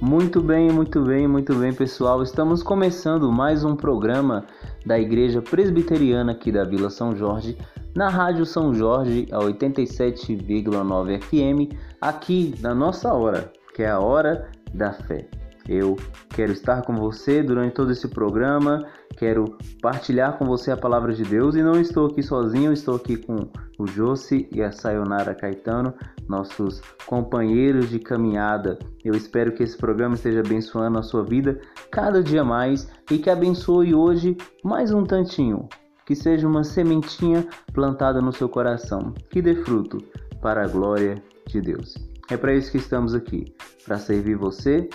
Muito bem, muito bem, muito bem, pessoal. Estamos começando mais um programa da Igreja Presbiteriana aqui da Vila São Jorge, na Rádio São Jorge, a 87,9 FM, aqui na nossa hora, que é a hora da fé. Eu quero estar com você durante todo esse programa, quero partilhar com você a palavra de Deus e não estou aqui sozinho, estou aqui com o Josi e a Sayonara Caetano, nossos companheiros de caminhada. Eu espero que esse programa esteja abençoando a sua vida cada dia mais e que abençoe hoje mais um tantinho, que seja uma sementinha plantada no seu coração, que dê fruto para a glória de Deus. É para isso que estamos aqui, para servir você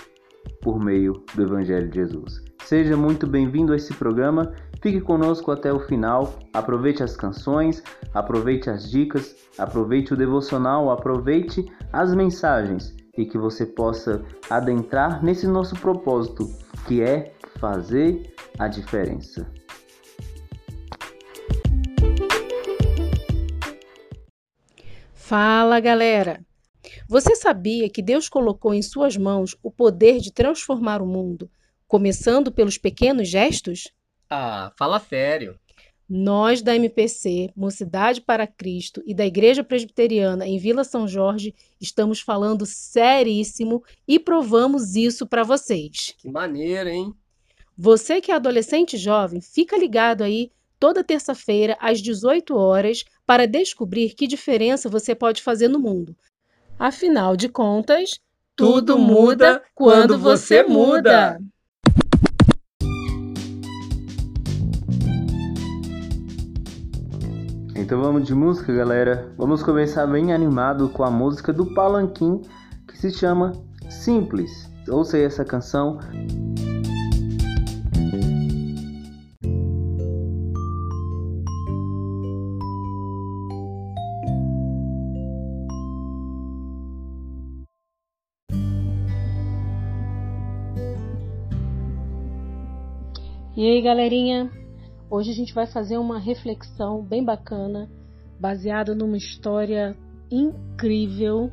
por meio do Evangelho de Jesus. Seja muito bem-vindo a esse programa. Fique conosco até o final. Aproveite as canções, aproveite as dicas, aproveite o devocional, aproveite as mensagens e que você possa adentrar nesse nosso propósito, que é fazer a diferença. Fala, galera! Você sabia que Deus colocou em suas mãos o poder de transformar o mundo, começando pelos pequenos gestos? Ah, fala sério. Nós da MPC, Mocidade para Cristo e da Igreja Presbiteriana em Vila São Jorge estamos falando seríssimo e provamos isso para vocês. Que maneiro, hein? Você que é adolescente jovem, fica ligado aí toda terça-feira às 18 horas para descobrir que diferença você pode fazer no mundo. Afinal de contas, tudo muda quando você muda. Então vamos de música, galera. Vamos começar bem animado com a música do Palanquim que se chama Simples. Ouça aí essa canção. E aí, galerinha? Hoje a gente vai fazer uma reflexão bem bacana, baseada numa história incrível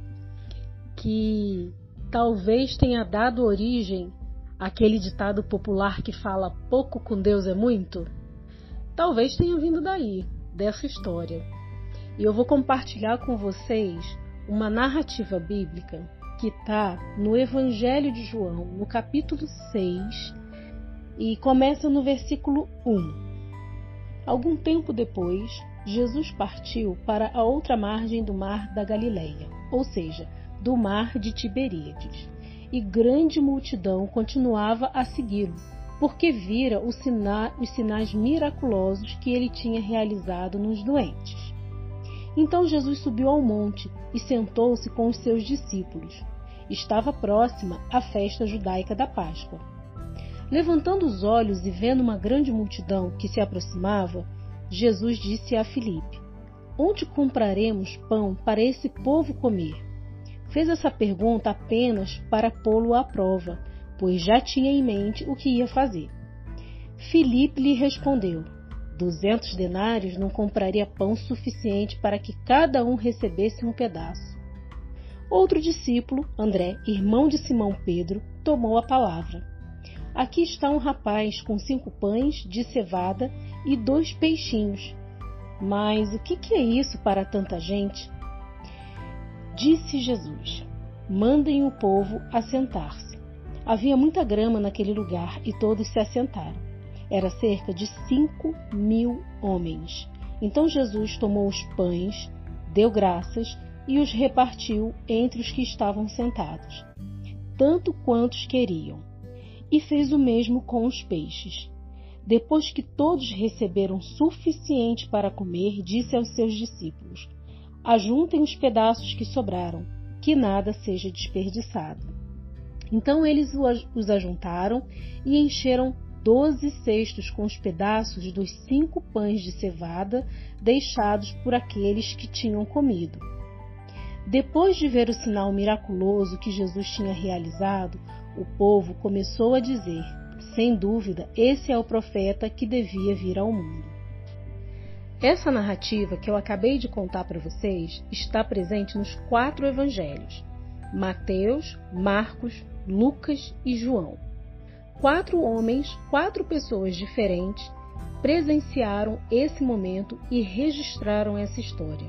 que talvez tenha dado origem àquele ditado popular que fala pouco com Deus é muito. Talvez tenha vindo daí, dessa história. E eu vou compartilhar com vocês uma narrativa bíblica que está no Evangelho de João, no capítulo 6 e começa no versículo 1. Algum tempo depois, Jesus partiu para a outra margem do mar da Galileia, ou seja, do mar de Tiberíades, e grande multidão continuava a segui-lo, porque vira os, sina os sinais miraculosos que ele tinha realizado nos doentes. Então Jesus subiu ao monte e sentou-se com os seus discípulos. Estava próxima a festa judaica da Páscoa. Levantando os olhos e vendo uma grande multidão que se aproximava, Jesus disse a Filipe: Onde compraremos pão para esse povo comer? Fez essa pergunta apenas para pô-lo à prova, pois já tinha em mente o que ia fazer. Filipe lhe respondeu: Duzentos denários não compraria pão suficiente para que cada um recebesse um pedaço. Outro discípulo, André, irmão de Simão Pedro, tomou a palavra. Aqui está um rapaz com cinco pães de cevada e dois peixinhos. Mas o que, é isso para tanta gente? Disse Jesus: Mandem o povo assentar-se. Havia muita grama naquele lugar e todos se assentaram. Era cerca de cinco mil homens. Então Jesus tomou os pães, deu graças e os repartiu entre os que estavam sentados, tanto quantos queriam e fez o mesmo com os peixes. Depois que todos receberam suficiente para comer, disse aos seus discípulos: Ajuntem os pedaços que sobraram, que nada seja desperdiçado. Então eles os ajuntaram e encheram doze cestos com os pedaços dos cinco pães de cevada deixados por aqueles que tinham comido. Depois de ver o sinal miraculoso que Jesus tinha realizado, o povo começou a dizer: Sem dúvida, esse é o profeta que devia vir ao mundo. Essa narrativa que eu acabei de contar para vocês está presente nos quatro evangelhos: Mateus, Marcos, Lucas e João. Quatro homens, quatro pessoas diferentes, presenciaram esse momento e registraram essa história.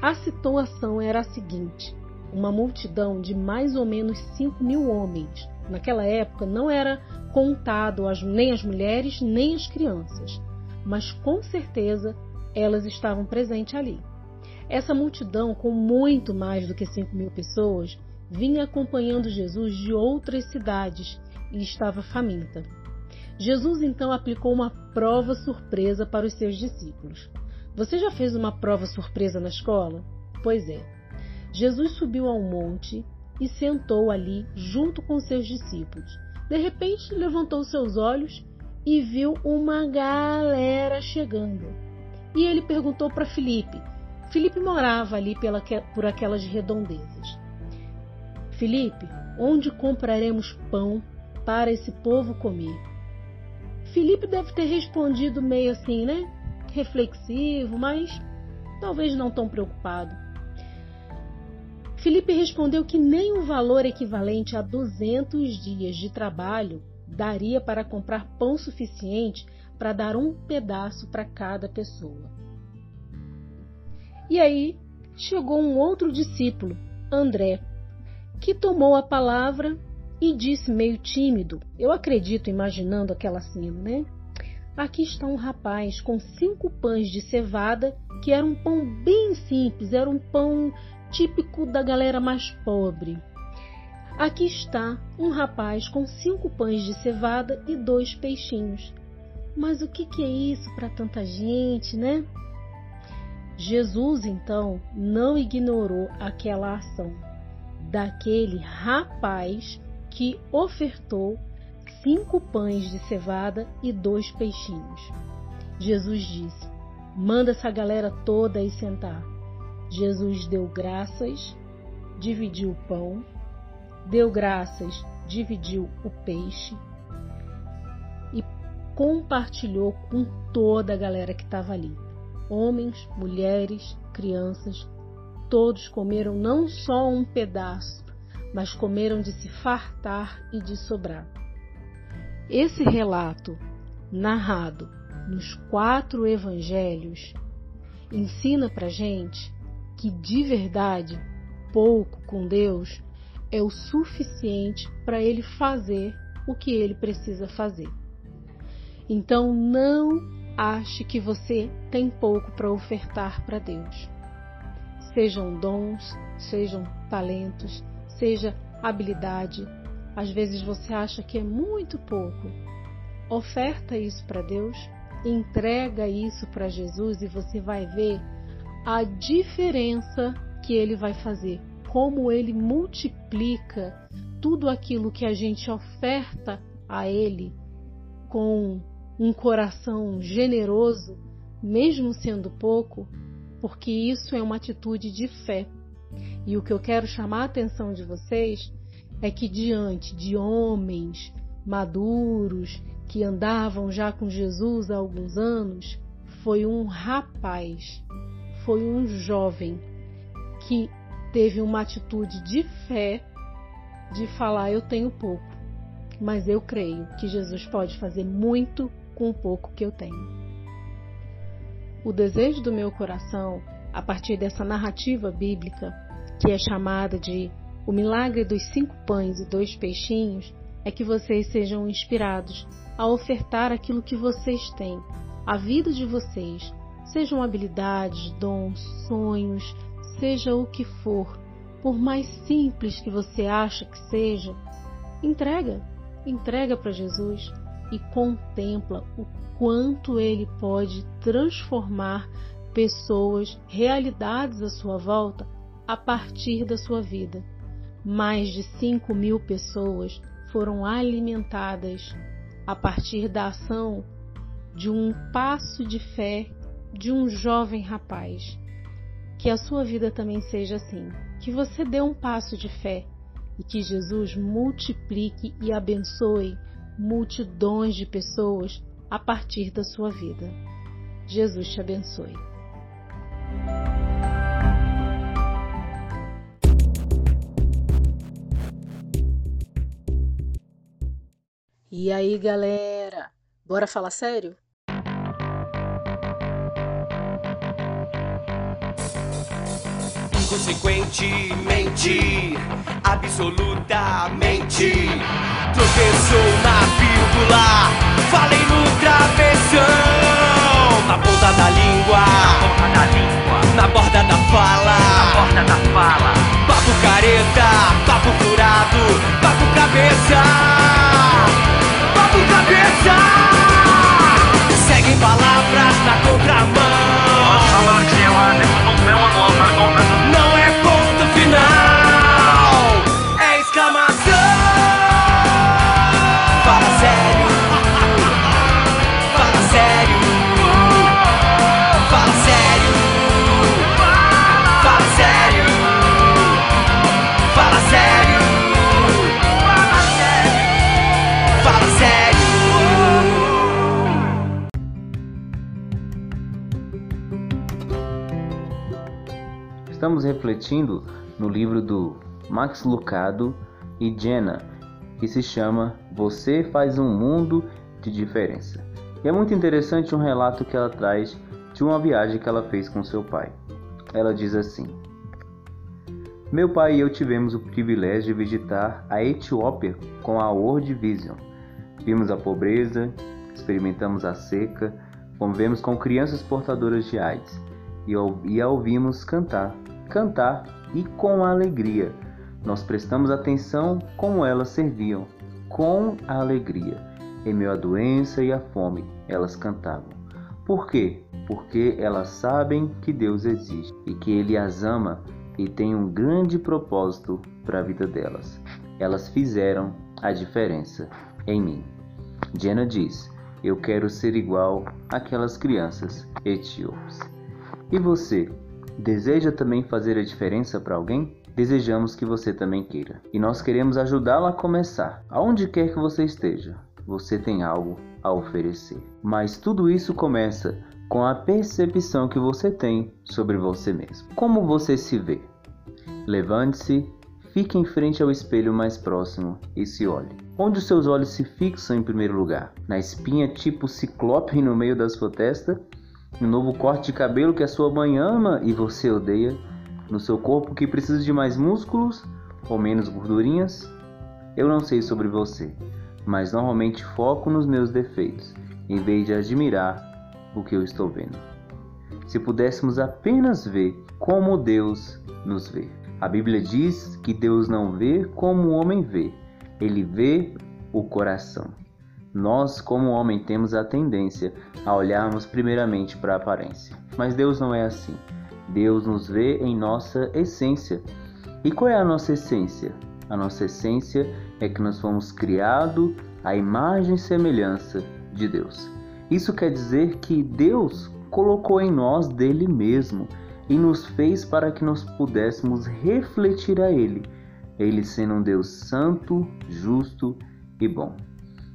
A situação era a seguinte: uma multidão de mais ou menos 5 mil homens. Naquela época não era contado nem as mulheres nem as crianças, mas com certeza elas estavam presentes ali. Essa multidão, com muito mais do que 5 mil pessoas, vinha acompanhando Jesus de outras cidades e estava faminta. Jesus então aplicou uma prova surpresa para os seus discípulos. Você já fez uma prova surpresa na escola? Pois é. Jesus subiu ao monte e sentou ali junto com seus discípulos. De repente, levantou seus olhos e viu uma galera chegando. E ele perguntou para Filipe. Filipe morava ali pela, por aquelas redondezas. Filipe, onde compraremos pão para esse povo comer? Filipe deve ter respondido meio assim, né? Reflexivo, mas talvez não tão preocupado. Filipe respondeu que nem um valor equivalente a 200 dias de trabalho daria para comprar pão suficiente para dar um pedaço para cada pessoa. E aí chegou um outro discípulo, André, que tomou a palavra e disse meio tímido, eu acredito imaginando aquela cena, né? Aqui está um rapaz com cinco pães de cevada, que era um pão bem simples, era um pão típico da galera mais pobre. Aqui está um rapaz com cinco pães de cevada e dois peixinhos. Mas o que, é isso para tanta gente, né? Jesus, então, não ignorou aquela ação daquele rapaz que ofertou cinco pães de cevada e dois peixinhos. Jesus disse: Manda essa galera toda aí sentar. Jesus deu graças, dividiu o pão, deu graças, dividiu o peixe e compartilhou com toda a galera que estava ali. Homens, mulheres, crianças, todos comeram não só um pedaço, mas comeram de se fartar e de sobrar. Esse relato, narrado nos quatro evangelhos, ensina para gente que de verdade pouco com Deus é o suficiente para ele fazer o que ele precisa fazer. Então não ache que você tem pouco para ofertar para Deus. Sejam dons, sejam talentos, seja habilidade. Às vezes você acha que é muito pouco. Oferta isso para Deus, entrega isso para Jesus e você vai ver a diferença que ele vai fazer, como ele multiplica tudo aquilo que a gente oferta a ele com um coração generoso, mesmo sendo pouco, porque isso é uma atitude de fé. E o que eu quero chamar a atenção de vocês é que diante de homens maduros que andavam já com Jesus há alguns anos, foi um rapaz foi um jovem que teve uma atitude de fé de falar: Eu tenho pouco, mas eu creio que Jesus pode fazer muito com o pouco que eu tenho. O desejo do meu coração, a partir dessa narrativa bíblica, que é chamada de O Milagre dos Cinco Pães e Dois Peixinhos, é que vocês sejam inspirados a ofertar aquilo que vocês têm, a vida de vocês, Sejam habilidades, dons, sonhos, seja o que for, por mais simples que você acha que seja, entrega, entrega para Jesus e contempla o quanto ele pode transformar pessoas, realidades à sua volta a partir da sua vida. Mais de 5 mil pessoas foram alimentadas a partir da ação de um passo de fé de um jovem rapaz. Que a sua vida também seja assim. Que você dê um passo de fé e que Jesus multiplique e abençoe multidões de pessoas a partir da sua vida. Jesus te abençoe. E aí, galera? Bora falar sério? Inconsequentemente, absolutamente, tropeçou na vírgula, falei no travessão, na ponta da língua, na ponta da língua, na borda da fala, na borda da fala, papo careta, papo furado, papo cabeça, papo cabeça, seguem palavras na contramão. Estamos refletindo no livro do Max Lucado e Jenna, que se chama Você faz um mundo de diferença. E é muito interessante um relato que ela traz de uma viagem que ela fez com seu pai. Ela diz assim: Meu pai e eu tivemos o privilégio de visitar a Etiópia com a World Vision. Vimos a pobreza, experimentamos a seca, convivemos com crianças portadoras de AIDS e, a ouvimos cantar, cantar e com alegria. Nós prestamos atenção como elas serviam, com alegria. Em meio à doença e à fome, elas cantavam. Por quê? Porque elas sabem que Deus existe e que Ele as ama e tem um grande propósito para a vida delas. Elas fizeram a diferença em mim. Jenna diz: Eu quero ser igual àquelas crianças etíopes. E você, deseja também fazer a diferença para alguém? Desejamos que você também queira. E nós queremos ajudá-la a começar. Aonde quer que você esteja, você tem algo a oferecer. Mas tudo isso começa com a percepção que você tem sobre você mesmo. Como você se vê? Levante-se, fique em frente ao espelho mais próximo e se olhe. Onde os seus olhos se fixam em primeiro lugar? Na espinha tipo ciclope no meio da sua testa? No novo corte de cabelo que a sua mãe ama e você odeia? No seu corpo que precisa de mais músculos ou menos gordurinhas? Eu não sei sobre você, mas normalmente foco nos meus defeitos, em vez de admirar o que eu estou vendo. Se pudéssemos apenas ver como Deus nos vê. A Bíblia diz que Deus não vê como o homem vê, ele vê o coração. Nós, como homem, temos a tendência a olharmos primeiramente para a aparência, mas Deus não é assim. Deus nos vê em nossa essência. E qual é a nossa essência? A nossa essência é que nós fomos criados à imagem e semelhança de Deus. Isso quer dizer que Deus colocou em nós dele mesmo e nos fez para que nós pudéssemos refletir a ele, ele sendo um Deus santo, justo e bom.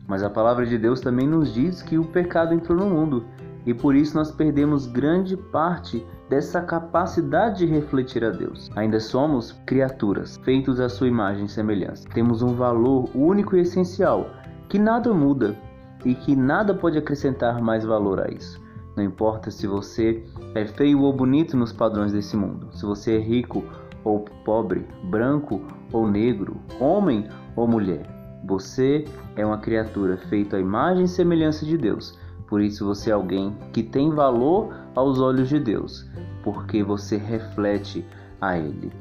Mas a palavra de Deus também nos diz que o pecado entrou no mundo e por isso nós perdemos grande parte dessa capacidade de refletir a Deus. Ainda somos criaturas, feitos à sua imagem e semelhança. Temos um valor único e essencial que nada muda e que nada pode acrescentar mais valor a isso. Não importa se você é feio ou bonito nos padrões desse mundo, se você é rico ou pobre, branco ou negro, homem ou mulher. Você é uma criatura feita à imagem e semelhança de Deus. Por isso você é alguém que tem valor aos olhos de Deus, porque você reflete a Ele.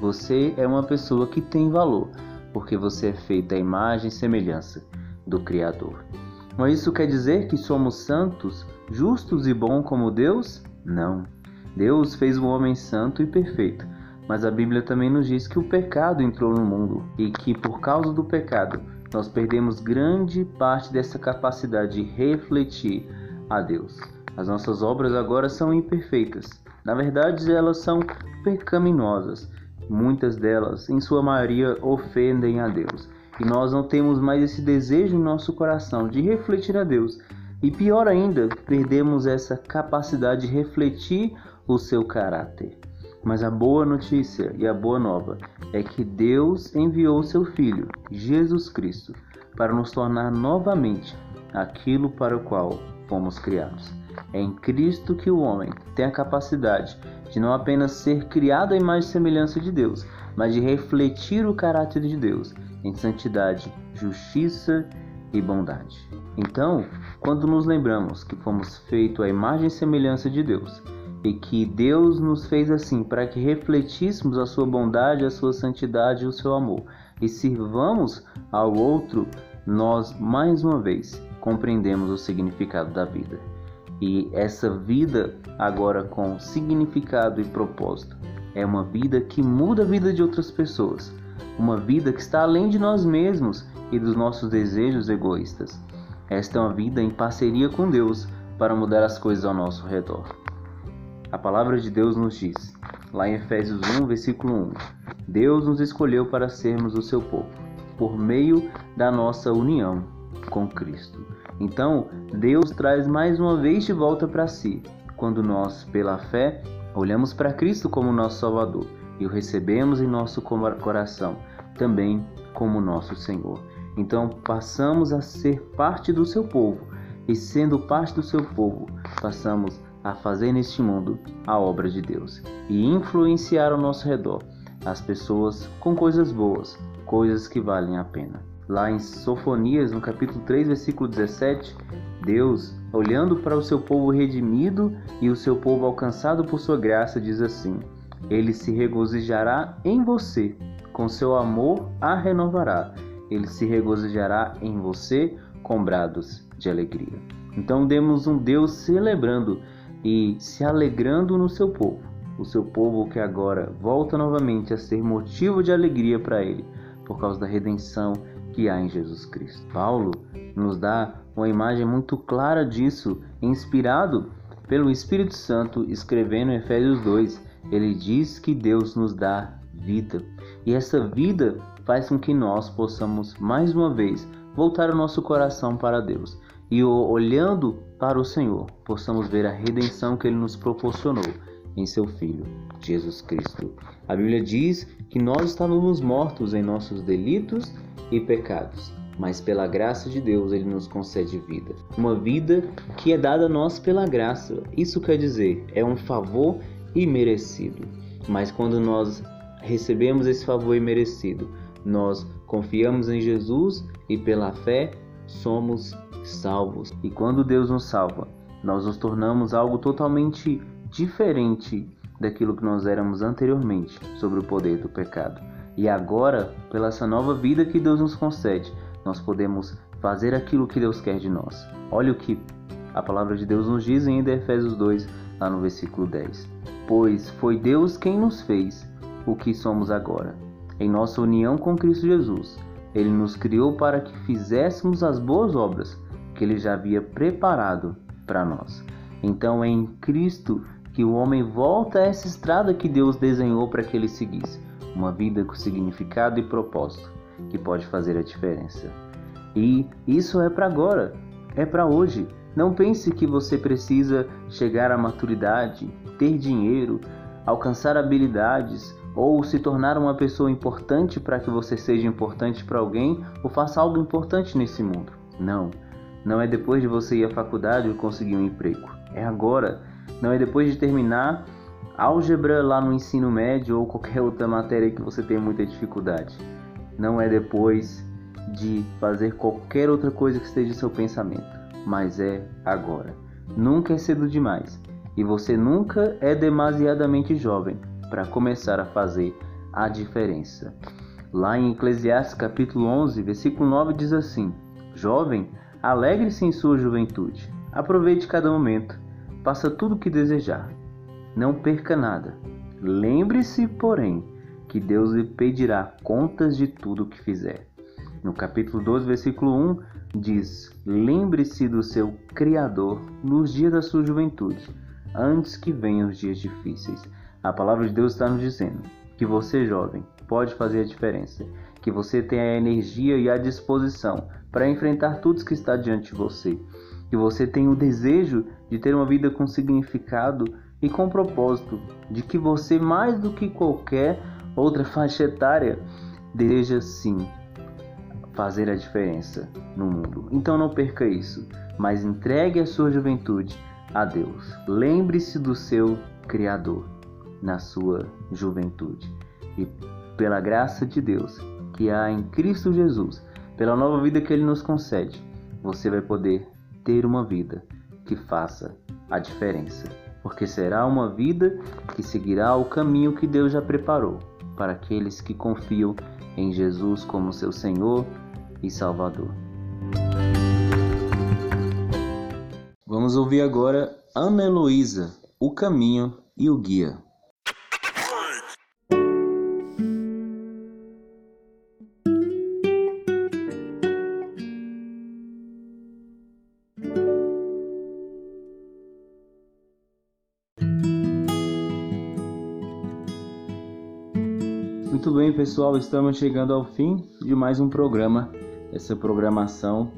Você é uma pessoa que tem valor, porque você é feita à imagem e semelhança do Criador. Mas isso quer dizer que somos santos, justos e bons como Deus? Não. Deus fez o homem santo e perfeito, mas a Bíblia também nos diz que o pecado entrou no mundo e que por causa do pecado nós perdemos grande parte dessa capacidade de refletir a Deus. As nossas obras agora são imperfeitas. Na verdade, elas são pecaminosas. Muitas delas, em sua maioria, ofendem a Deus. e nós não temos mais esse desejo no nosso coração de refletir a Deus. E pior ainda, perdemos essa capacidade de refletir o seu caráter. Mas a boa notícia e a boa nova é que Deus enviou seu Filho, Jesus Cristo, para nos tornar novamente aquilo para o qual fomos criados. É em Cristo que o homem tem a capacidade de não apenas ser criado à imagem e semelhança de Deus, mas de refletir o caráter de Deus em santidade, justiça e bondade. Então, quando nos lembramos que fomos feitos à imagem e semelhança de Deus, e que Deus nos fez assim para que refletíssemos a sua bondade, a sua santidade e o seu amor, e sirvamos ao outro, nós mais uma vez compreendemos o significado da vida. E essa vida, agora com significado e propósito, é uma vida que muda a vida de outras pessoas, uma vida que está além de nós mesmos e dos nossos desejos egoístas. Esta é uma vida em parceria com Deus para mudar as coisas ao nosso redor. A palavra de Deus nos diz, lá em Efésios 1, versículo 1, Deus nos escolheu para sermos o seu povo, por meio da nossa união com Cristo. Então, Deus traz mais uma vez de volta para si, quando nós, pela fé, olhamos para Cristo como nosso Salvador e o recebemos em nosso coração, também como nosso Senhor. Então, passamos a ser parte do seu povo, e sendo parte do seu povo, passamos a fazer neste mundo a obra de Deus e influenciar ao nosso redor as pessoas com coisas boas, coisas que valem a pena. Lá em Sofonias, no capítulo 3, versículo 17, Deus, olhando para o seu povo redimido e o seu povo alcançado por sua graça, diz assim: Ele se regozijará em você, com seu amor a renovará. Ele se regozijará em você com brados de alegria. Então demos um Deus celebrando e se alegrando no seu povo, o seu povo que agora volta novamente a ser motivo de alegria para ele, por causa da redenção que há em Jesus Cristo. Paulo nos dá uma imagem muito clara disso, inspirado pelo Espírito Santo, escrevendo em Efésios 2. Ele diz que Deus nos dá vida, e essa vida faz com que nós possamos mais uma vez voltar o nosso coração para Deus e olhando para o Senhor, possamos ver a redenção que ele nos proporcionou em seu Filho, Jesus Cristo. A Bíblia diz que nós estávamos mortos em nossos delitos e pecados, mas pela graça de Deus ele nos concede vida. Uma vida que é dada a nós pela graça. Isso quer dizer, é um favor imerecido. Mas quando nós recebemos esse favor imerecido, nós confiamos em Jesus e pela fé somos salvos. E quando Deus nos salva, nós nos tornamos algo totalmente diferente daquilo que nós éramos anteriormente sobre o poder do pecado. E agora, pela essa nova vida que Deus nos concede, nós podemos fazer aquilo que Deus quer de nós. Olha o que a palavra de Deus nos diz em Efésios 2, lá no versículo 10. Pois foi Deus quem nos fez o que somos agora. Em nossa união com Cristo Jesus, Ele nos criou para que fizéssemos as boas obras que Ele já havia preparado para nós. Então é em Cristo que o homem volta a essa estrada que Deus desenhou para que ele seguisse uma vida com significado e propósito que pode fazer a diferença. E isso é para agora, é para hoje. Não pense que você precisa chegar à maturidade, ter dinheiro, alcançar habilidades ou se tornar uma pessoa importante para que você seja importante para alguém ou faça algo importante nesse mundo. Não. Não é depois de você ir à faculdade ou conseguir um emprego. É agora. Não é depois de terminar álgebra lá no ensino médio ou qualquer outra matéria que você tenha muita dificuldade. Não é depois de fazer qualquer outra coisa que esteja em seu pensamento, mas é agora. Nunca é cedo demais e você nunca é demasiadamente jovem para começar a fazer a diferença. Lá em Eclesiastes capítulo 11, versículo 9 diz assim: Jovem, alegre-se em sua juventude. Aproveite cada momento. Faça tudo o que desejar não perca nada. Lembre-se, porém, que Deus lhe pedirá contas de tudo o que fizer. No capítulo 12, versículo 1, diz: Lembre-se do seu Criador nos dias da sua juventude, antes que venham os dias difíceis. A palavra de Deus está nos dizendo que você, jovem, pode fazer a diferença que você tenha a energia e a disposição para enfrentar tudo que está diante de você, que você tenha o desejo de ter uma vida com significado e com propósito, de que você mais do que qualquer outra faixa etária deseja sim fazer a diferença no mundo. Então não perca isso, mas entregue a sua juventude a Deus. Lembre-se do seu Criador na sua juventude. E pela graça de Deus que há em Cristo Jesus, pela nova vida que Ele nos concede, você vai poder ter uma vida que faça a diferença. Porque será uma vida que seguirá o caminho que Deus já preparou para aqueles que confiam em Jesus como seu Senhor e Salvador. Vamos ouvir agora Ana Heloísa, O Caminho e o Guia. Bem, pessoal, estamos chegando ao fim de mais um programa. Essa programação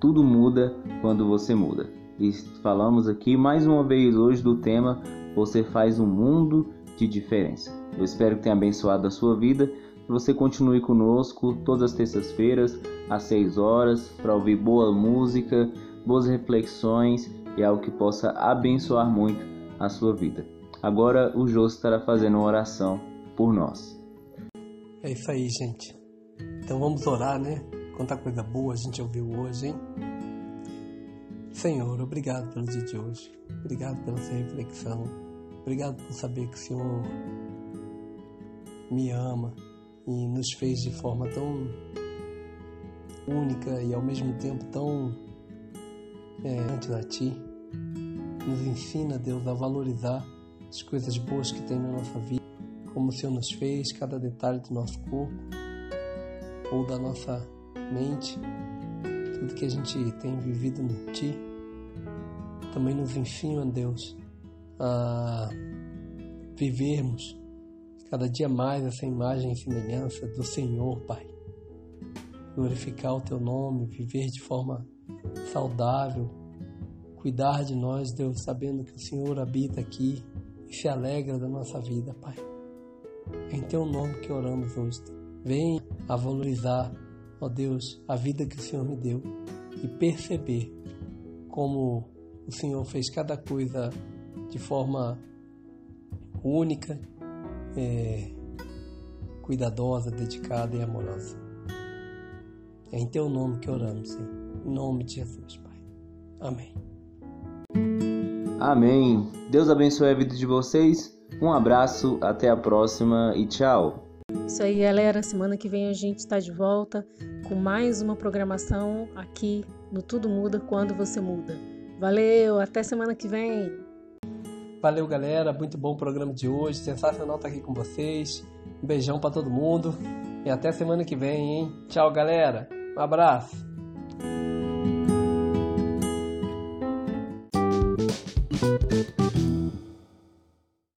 Tudo Muda Quando Você Muda. E falamos aqui mais uma vez hoje do tema Você faz um mundo de diferença. Eu espero que tenha abençoado a sua vida. Que você continue conosco todas as terças-feiras, às 6 horas, para ouvir boa música, boas reflexões e algo que possa abençoar muito a sua vida. Agora o Jô estará fazendo uma oração por nós. É isso aí, gente. Então vamos orar, né? Quanta coisa boa a gente ouviu hoje, hein? Senhor, obrigado pelo dia de hoje. Obrigado pela sua reflexão. Obrigado por saber que o Senhor me ama e nos fez de forma tão única e ao mesmo tempo tão é, antes a Ti. Nos ensina, Deus, a valorizar as coisas boas que tem na nossa vida como o Senhor nos fez, cada detalhe do nosso corpo ou da nossa mente, tudo que a gente tem vivido no Ti, também nos ensina, Deus, a vivermos cada dia mais essa imagem e semelhança do Senhor, Pai. Glorificar o Teu nome, viver de forma saudável, cuidar de nós, Deus, sabendo que o Senhor habita aqui e se alegra da nossa vida, Pai. Em teu nome que oramos hoje. Vem a valorizar, ó Deus, a vida que o Senhor me deu e perceber como o Senhor fez cada coisa de forma única, é, cuidadosa, dedicada e amorosa. É em teu nome que oramos, Senhor. Em nome de Jesus, Pai. Amém. Amém. Deus abençoe a vida de vocês. Um abraço, até a próxima e tchau. Isso aí, galera. Semana que vem a gente está de volta com mais uma programação aqui no Tudo Muda Quando Você Muda. Valeu, até semana que vem. Valeu, galera. Muito bom o programa de hoje. Sensacional estar aqui com vocês. Um beijão para todo mundo. E até semana que vem, hein? Tchau, galera. Um abraço.